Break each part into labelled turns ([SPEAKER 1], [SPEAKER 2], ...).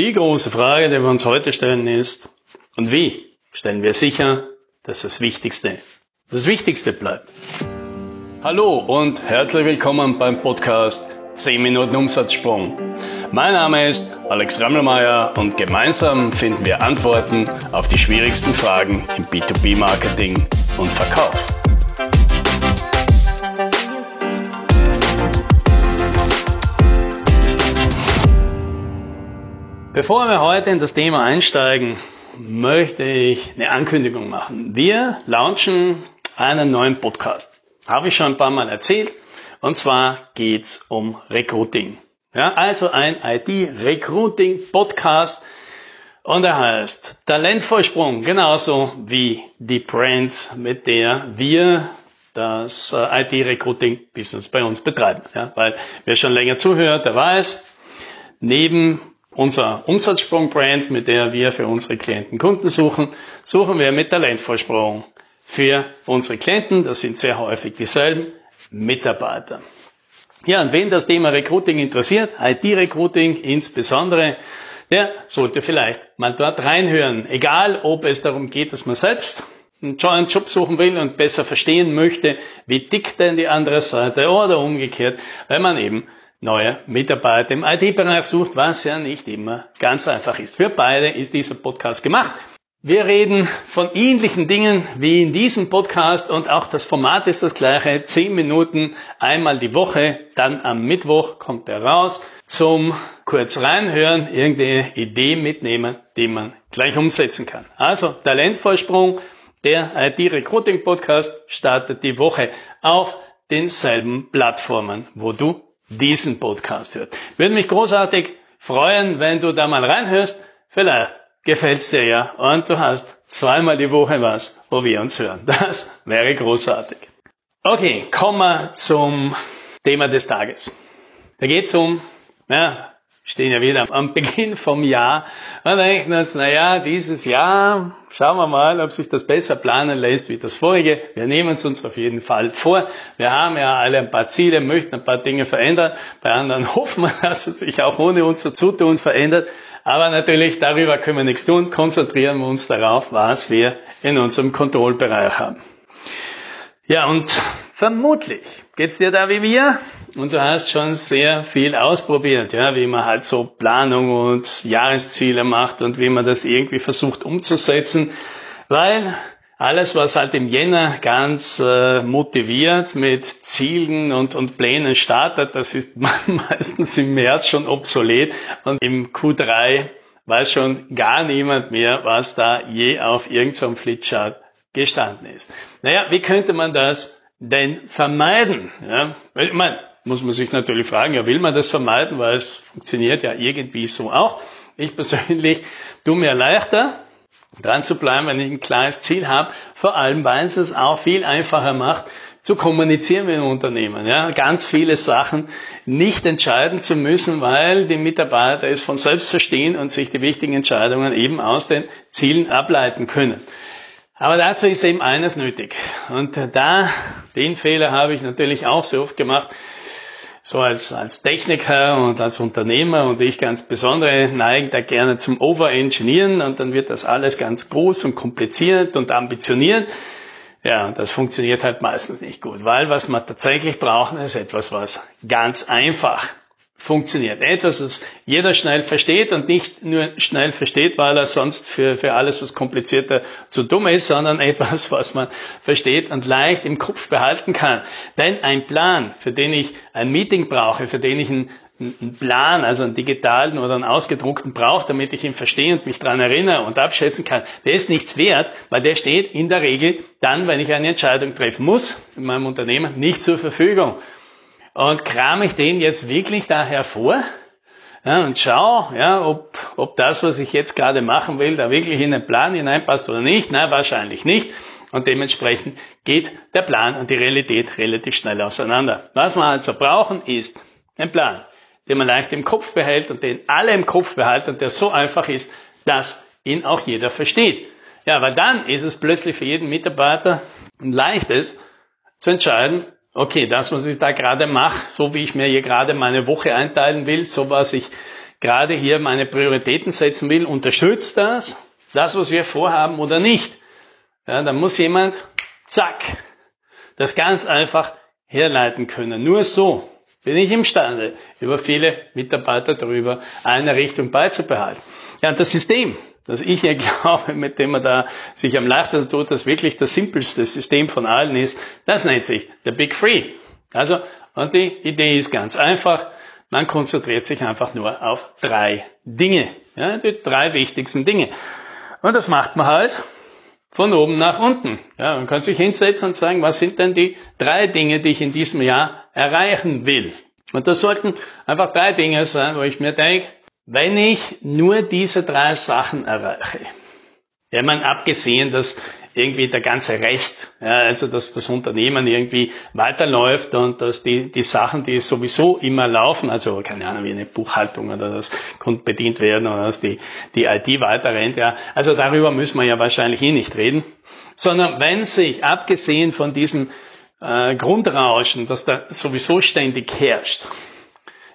[SPEAKER 1] Die große Frage, die wir uns heute stellen, ist, und wie stellen wir sicher, dass das Wichtigste das Wichtigste bleibt? Hallo und herzlich willkommen beim Podcast 10 Minuten Umsatzsprung. Mein Name ist Alex Rammelmeier und gemeinsam finden wir Antworten auf die schwierigsten Fragen im B2B-Marketing und Verkauf. Bevor wir heute in das Thema einsteigen, möchte ich eine Ankündigung machen. Wir launchen einen neuen Podcast. Habe ich schon ein paar Mal erzählt. Und zwar geht's um Recruiting. Ja, also ein IT-Recruiting-Podcast. Und er heißt Talentvorsprung, genauso wie die Brand, mit der wir das äh, IT-Recruiting-Business bei uns betreiben. Ja, weil wer schon länger zuhört, der weiß, neben unser Umsatzsprung-Brand, mit der wir für unsere Klienten Kunden suchen, suchen wir mit Talentvorsprung für unsere Klienten, das sind sehr häufig dieselben, Mitarbeiter. Ja, und wen das Thema Recruiting interessiert, IT-Recruiting insbesondere, der sollte vielleicht mal dort reinhören. Egal, ob es darum geht, dass man selbst einen Job suchen will und besser verstehen möchte, wie tickt denn die andere Seite oder umgekehrt, weil man eben neue Mitarbeiter im IT-Bereich sucht, was ja nicht immer ganz einfach ist. Für beide ist dieser Podcast gemacht. Wir reden von ähnlichen Dingen wie in diesem Podcast und auch das Format ist das gleiche. Zehn Minuten einmal die Woche, dann am Mittwoch kommt er raus zum kurz reinhören, irgendeine Idee mitnehmen, die man gleich umsetzen kann. Also Talentvorsprung, der IT-Recruiting Podcast startet die Woche auf denselben Plattformen, wo du diesen Podcast hört. Würde mich großartig freuen, wenn du da mal reinhörst. Vielleicht gefällt's dir ja und du hast zweimal die Woche was, wo wir uns hören. Das wäre großartig. Okay, kommen wir zum Thema des Tages. Da geht's um, ja, stehen ja wieder am Beginn vom Jahr und denken uns, naja, dieses Jahr, schauen wir mal, ob sich das besser planen lässt wie das vorige. Wir nehmen es uns auf jeden Fall vor. Wir haben ja alle ein paar Ziele, möchten ein paar Dinge verändern. Bei anderen hoffen wir, dass es sich auch ohne unser Zutun verändert. Aber natürlich, darüber können wir nichts tun. Konzentrieren wir uns darauf, was wir in unserem Kontrollbereich haben. Ja, und vermutlich geht's dir da wie mir und du hast schon sehr viel ausprobiert, ja, wie man halt so Planung und Jahresziele macht und wie man das irgendwie versucht umzusetzen, weil alles, was halt im Jänner ganz äh, motiviert mit Zielen und, und Plänen startet, das ist meistens im März schon obsolet und im Q3 weiß schon gar niemand mehr, was da je auf irgendeinem Flipchart gestanden ist. Naja, wie könnte man das denn vermeiden? Ja, ich meine, muss man sich natürlich fragen, ja, will man das vermeiden, weil es funktioniert ja irgendwie so auch. Ich persönlich tue mir leichter, dran zu bleiben, wenn ich ein klares Ziel habe, vor allem, weil es es auch viel einfacher macht, zu kommunizieren mit dem Unternehmen. Ja, ganz viele Sachen nicht entscheiden zu müssen, weil die Mitarbeiter es von selbst verstehen und sich die wichtigen Entscheidungen eben aus den Zielen ableiten können. Aber dazu ist eben eines nötig. Und da, den Fehler habe ich natürlich auch so oft gemacht, so als, als Techniker und als Unternehmer und ich ganz besondere neigen da gerne zum Overengineeren und dann wird das alles ganz groß und kompliziert und ambitioniert. Ja, das funktioniert halt meistens nicht gut, weil was man tatsächlich braucht, ist etwas, was ganz einfach funktioniert. Etwas, das jeder schnell versteht und nicht nur schnell versteht, weil er sonst für, für alles, was komplizierter zu dumm ist, sondern etwas, was man versteht und leicht im Kopf behalten kann. Denn ein Plan, für den ich ein Meeting brauche, für den ich einen, einen Plan, also einen digitalen oder einen ausgedruckten brauche, damit ich ihn verstehe und mich daran erinnere und abschätzen kann, der ist nichts wert, weil der steht in der Regel dann, wenn ich eine Entscheidung treffen muss, in meinem Unternehmen, nicht zur Verfügung und kram ich den jetzt wirklich da hervor ja, und schau, ja, ob, ob das, was ich jetzt gerade machen will, da wirklich in den Plan hineinpasst oder nicht. Nein, wahrscheinlich nicht. Und dementsprechend geht der Plan und die Realität relativ schnell auseinander. Was wir also brauchen, ist ein Plan, den man leicht im Kopf behält und den alle im Kopf behalten und der so einfach ist, dass ihn auch jeder versteht. Ja, weil dann ist es plötzlich für jeden Mitarbeiter ein leichtes zu entscheiden, okay, das, was ich da gerade mache, so wie ich mir hier gerade meine Woche einteilen will, so was ich gerade hier meine Prioritäten setzen will, unterstützt das, das, was wir vorhaben oder nicht. Ja, dann muss jemand, zack, das ganz einfach herleiten können. Nur so bin ich imstande, über viele Mitarbeiter darüber eine Richtung beizubehalten. Ja, das System, das ich ja glaube, mit dem man da sich am leichtesten tut, das wirklich das simpelste System von allen ist, das nennt sich der Big Free. Also, und die Idee ist ganz einfach. Man konzentriert sich einfach nur auf drei Dinge. Ja, die drei wichtigsten Dinge. Und das macht man halt von oben nach unten. Ja, man kann sich hinsetzen und sagen, was sind denn die drei Dinge, die ich in diesem Jahr erreichen will? Und das sollten einfach drei Dinge sein, wo ich mir denke, wenn ich nur diese drei Sachen erreiche, ja, man abgesehen, dass irgendwie der ganze Rest, ja, also dass das Unternehmen irgendwie weiterläuft und dass die, die Sachen, die sowieso immer laufen, also keine Ahnung, wie eine Buchhaltung oder das Kunden bedient werden oder dass die, die IT weiter rennt, ja, also darüber müssen wir ja wahrscheinlich eh nicht reden, sondern wenn sich, abgesehen von diesem äh, Grundrauschen, das da sowieso ständig herrscht,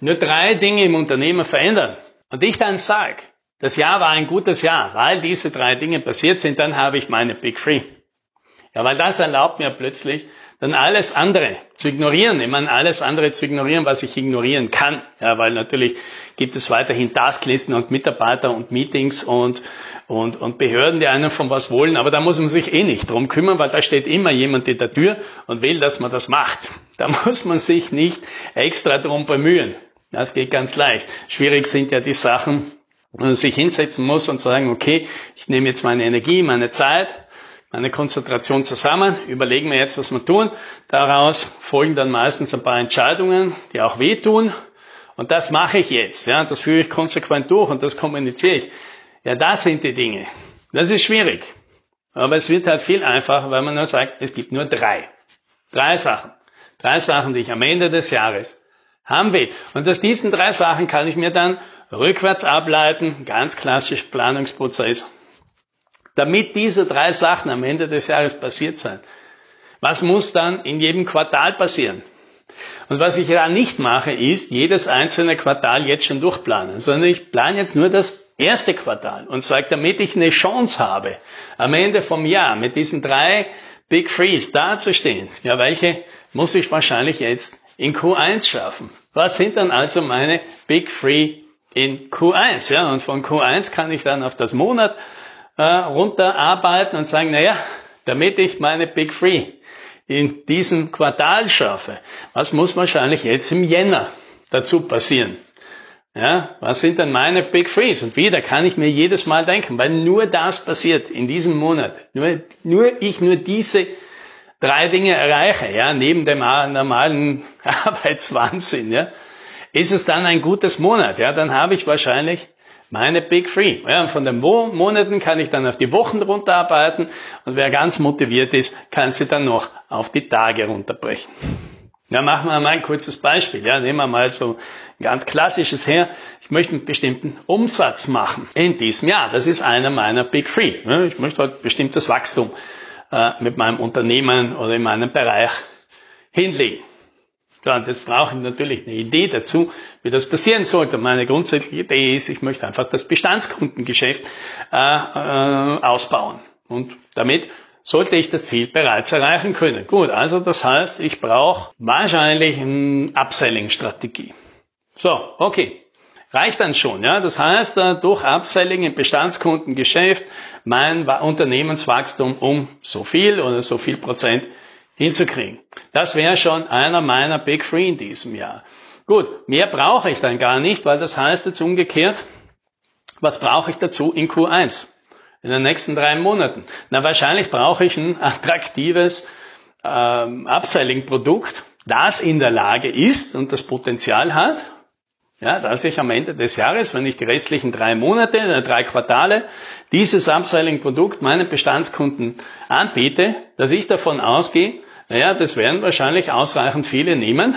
[SPEAKER 1] nur drei Dinge im Unternehmen verändern, und ich dann sage, das Jahr war ein gutes Jahr, weil diese drei Dinge passiert sind, dann habe ich meine Big Free. Ja, weil das erlaubt mir plötzlich, dann alles andere zu ignorieren. Ich meine, alles andere zu ignorieren, was ich ignorieren kann. Ja, weil natürlich gibt es weiterhin Tasklisten und Mitarbeiter und Meetings und, und, und Behörden, die einen von was wollen. Aber da muss man sich eh nicht drum kümmern, weil da steht immer jemand in der Tür und will, dass man das macht. Da muss man sich nicht extra drum bemühen. Das geht ganz leicht. Schwierig sind ja die Sachen, wo man sich hinsetzen muss und sagen, okay, ich nehme jetzt meine Energie, meine Zeit, meine Konzentration zusammen, überlegen wir jetzt, was wir tun. Daraus folgen dann meistens ein paar Entscheidungen, die auch wehtun. Und das mache ich jetzt. Ja, das führe ich konsequent durch und das kommuniziere ich. Ja, das sind die Dinge. Das ist schwierig. Aber es wird halt viel einfacher, weil man nur sagt, es gibt nur drei. Drei Sachen. Drei Sachen, die ich am Ende des Jahres haben will. Und aus diesen drei Sachen kann ich mir dann rückwärts ableiten, ganz klassisch Planungsprozess. Damit diese drei Sachen am Ende des Jahres passiert sind, was muss dann in jedem Quartal passieren? Und was ich ja nicht mache, ist jedes einzelne Quartal jetzt schon durchplanen, sondern ich plane jetzt nur das erste Quartal und sage, damit ich eine Chance habe, am Ende vom Jahr mit diesen drei Big Frees dazustehen, ja, welche muss ich wahrscheinlich jetzt in Q1 schaffen. Was sind dann also meine Big Three in Q1? Ja, und von Q1 kann ich dann auf das Monat äh, runterarbeiten und sagen, naja, damit ich meine Big Three in diesem Quartal schaffe, was muss wahrscheinlich jetzt im Jänner dazu passieren? Ja, was sind dann meine Big Threes? Und wieder kann ich mir jedes Mal denken, weil nur das passiert in diesem Monat. Nur, nur ich, nur diese drei Dinge erreiche, ja, neben dem normalen Arbeitswahnsinn, ja, ist es dann ein gutes Monat, ja, dann habe ich wahrscheinlich meine Big Three. Ja, und von den Monaten kann ich dann auf die Wochen runterarbeiten und wer ganz motiviert ist, kann sie dann noch auf die Tage runterbrechen. Ja, machen wir mal ein kurzes Beispiel. Ja, nehmen wir mal so ein ganz klassisches her. Ich möchte einen bestimmten Umsatz machen in diesem Jahr. Das ist einer meiner Big Three. Ja, ich möchte halt bestimmtes Wachstum äh, mit meinem Unternehmen oder in meinem Bereich hinlegen. Ja, und jetzt brauche ich natürlich eine Idee dazu, wie das passieren sollte. Meine grundsätzliche Idee ist, ich möchte einfach das Bestandskundengeschäft äh, äh, ausbauen. Und damit sollte ich das Ziel bereits erreichen können. Gut, also das heißt, ich brauche wahrscheinlich eine Upselling-Strategie. So, okay reicht dann schon. Ja? Das heißt, äh, durch Upselling im Bestandskundengeschäft mein Unternehmenswachstum um so viel oder so viel Prozent hinzukriegen. Das wäre schon einer meiner Big Three in diesem Jahr. Gut, mehr brauche ich dann gar nicht, weil das heißt jetzt umgekehrt, was brauche ich dazu in Q1? In den nächsten drei Monaten? Na, wahrscheinlich brauche ich ein attraktives ähm, Upselling-Produkt, das in der Lage ist und das Potenzial hat, ja, dass ich am Ende des Jahres, wenn ich die restlichen drei Monate, äh, drei Quartale dieses Upselling-Produkt meinen Bestandskunden anbiete, dass ich davon ausgehe, naja, das werden wahrscheinlich ausreichend viele nehmen.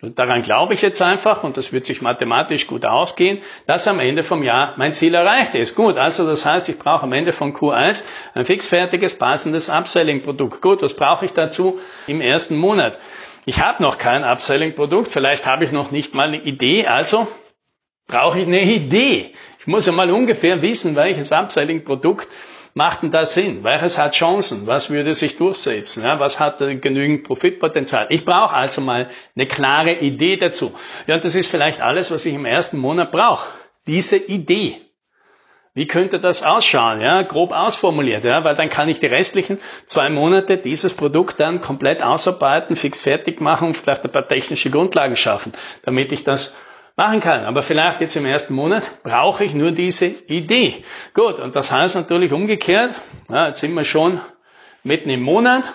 [SPEAKER 1] Daran glaube ich jetzt einfach, und das wird sich mathematisch gut ausgehen, dass am Ende vom Jahr mein Ziel erreicht ist. Gut, also das heißt, ich brauche am Ende von Q1 ein fixfertiges, passendes Upselling-Produkt. Gut, was brauche ich dazu im ersten Monat? Ich habe noch kein Upselling-Produkt, vielleicht habe ich noch nicht mal eine Idee, also brauche ich eine Idee. Ich muss ja mal ungefähr wissen, welches Upselling-Produkt macht denn das Sinn? Welches hat Chancen? Was würde sich durchsetzen? Ja, was hat genügend Profitpotenzial? Ich brauche also mal eine klare Idee dazu. Ja, und das ist vielleicht alles, was ich im ersten Monat brauche. Diese Idee. Wie könnte das ausschauen? Ja, grob ausformuliert, ja, weil dann kann ich die restlichen zwei Monate dieses Produkt dann komplett ausarbeiten, fix fertig machen und vielleicht ein paar technische Grundlagen schaffen, damit ich das machen kann. Aber vielleicht jetzt im ersten Monat brauche ich nur diese Idee. Gut, und das heißt natürlich umgekehrt, ja, jetzt sind wir schon mitten im Monat,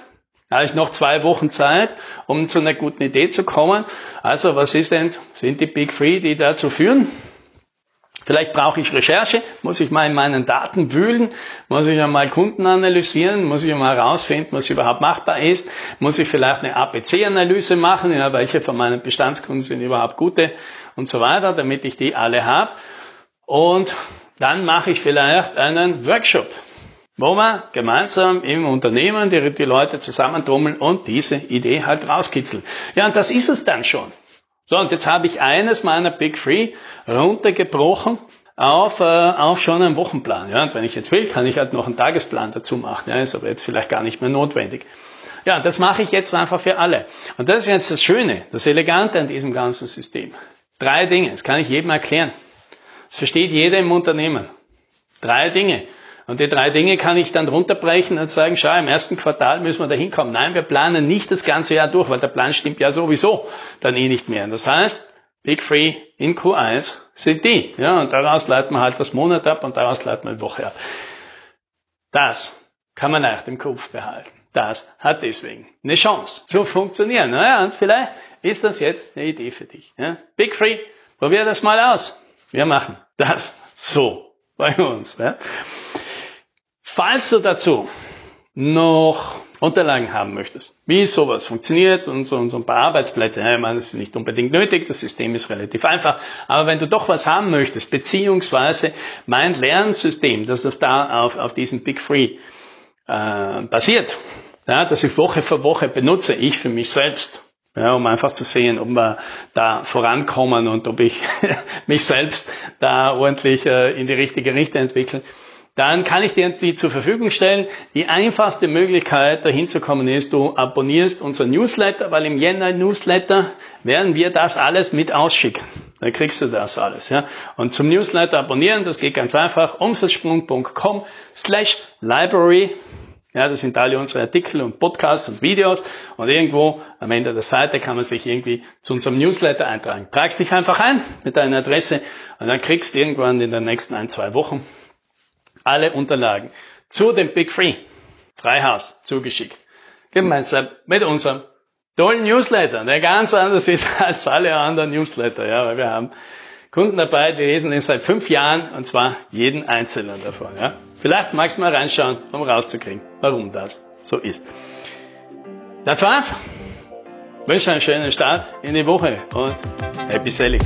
[SPEAKER 1] habe ich noch zwei Wochen Zeit, um zu einer guten Idee zu kommen. Also was ist denn, sind die Big Three, die dazu führen? Vielleicht brauche ich Recherche, muss ich mal in meinen Daten wühlen, muss ich einmal Kunden analysieren, muss ich einmal herausfinden, was überhaupt machbar ist, muss ich vielleicht eine APC-Analyse machen, ja, welche von meinen Bestandskunden sind überhaupt gute und so weiter, damit ich die alle habe. Und dann mache ich vielleicht einen Workshop, wo wir gemeinsam im Unternehmen die, die Leute zusammentrommeln und diese Idee halt rauskitzeln. Ja, und das ist es dann schon. So, und jetzt habe ich eines meiner Big Three runtergebrochen auf, äh, auf schon einen Wochenplan. Ja, und wenn ich jetzt will, kann ich halt noch einen Tagesplan dazu machen. Ja, ist aber jetzt vielleicht gar nicht mehr notwendig. Ja, das mache ich jetzt einfach für alle. Und das ist jetzt das Schöne, das Elegante an diesem ganzen System. Drei Dinge, das kann ich jedem erklären. Das versteht jeder im Unternehmen. Drei Dinge. Und die drei Dinge kann ich dann runterbrechen und sagen, schau, im ersten Quartal müssen wir da hinkommen. Nein, wir planen nicht das ganze Jahr durch, weil der Plan stimmt ja sowieso dann eh nicht mehr. Und das heißt, Big Free in Q1 sind die. Ja, und daraus leiten wir halt das Monat ab und daraus leiten wir die Woche ab. Das kann man leicht im Kopf behalten. Das hat deswegen eine Chance zu funktionieren. Naja, und vielleicht ist das jetzt eine Idee für dich. Ja? Big Free, probier das mal aus. Wir machen das so bei uns. Ja? Falls du dazu noch Unterlagen haben möchtest, wie sowas funktioniert und so, und so ein paar Arbeitsplätze, ja, ich meine, das ist nicht unbedingt nötig, das System ist relativ einfach, aber wenn du doch was haben möchtest, beziehungsweise mein Lernsystem, das auf, da, auf, auf diesen Big Free äh, basiert, ja, das ich Woche für Woche benutze, ich für mich selbst, ja, um einfach zu sehen, ob wir da vorankommen und ob ich mich selbst da ordentlich äh, in die richtige Richtung entwickle dann kann ich dir die zur Verfügung stellen. Die einfachste Möglichkeit, dahin zu kommen, ist, du abonnierst unser Newsletter, weil im Jänner Newsletter werden wir das alles mit ausschicken. Da kriegst du das alles. Ja. Und zum Newsletter abonnieren, das geht ganz einfach, umsatzsprung.com slash library. Ja, das sind alle unsere Artikel und Podcasts und Videos. Und irgendwo am Ende der Seite kann man sich irgendwie zu unserem Newsletter eintragen. Tragst dich einfach ein mit deiner Adresse und dann kriegst du irgendwann in den nächsten ein, zwei Wochen alle Unterlagen zu dem Big Free Freihaus zugeschickt. Gemeinsam mit unserem tollen Newsletter, der ganz anders ist als alle anderen Newsletter, ja, weil wir haben Kunden dabei, die lesen den seit fünf Jahren und zwar jeden einzelnen davon, ja. Vielleicht magst du mal reinschauen, um rauszukriegen, warum das so ist. Das war's. Ich wünsche einen schönen Start in die Woche und happy selling.